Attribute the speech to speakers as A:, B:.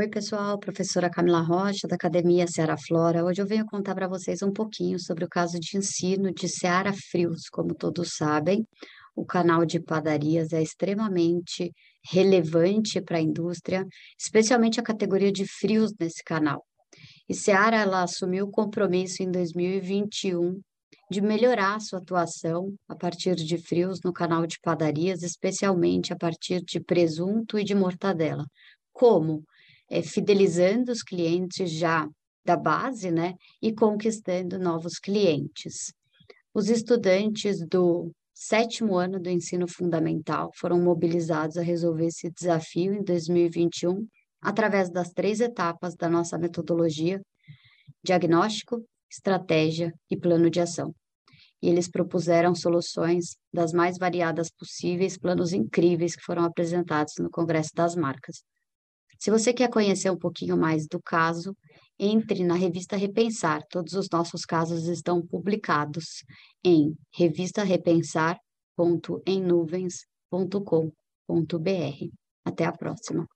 A: Oi, pessoal, professora Camila Rocha, da Academia Seara Flora. Hoje eu venho contar para vocês um pouquinho sobre o caso de ensino de Seara Frios. Como todos sabem, o canal de padarias é extremamente relevante para a indústria, especialmente a categoria de frios nesse canal. E Seara ela assumiu o compromisso em 2021 de melhorar sua atuação a partir de frios no canal de padarias, especialmente a partir de presunto e de mortadela. Como? É, fidelizando os clientes já da base, né, e conquistando novos clientes. Os estudantes do sétimo ano do ensino fundamental foram mobilizados a resolver esse desafio em 2021 através das três etapas da nossa metodologia: diagnóstico, estratégia e plano de ação. E eles propuseram soluções das mais variadas possíveis, planos incríveis que foram apresentados no Congresso das Marcas. Se você quer conhecer um pouquinho mais do caso, entre na revista Repensar. Todos os nossos casos estão publicados em revistarepensar.emnuvens.com.br. Até a próxima.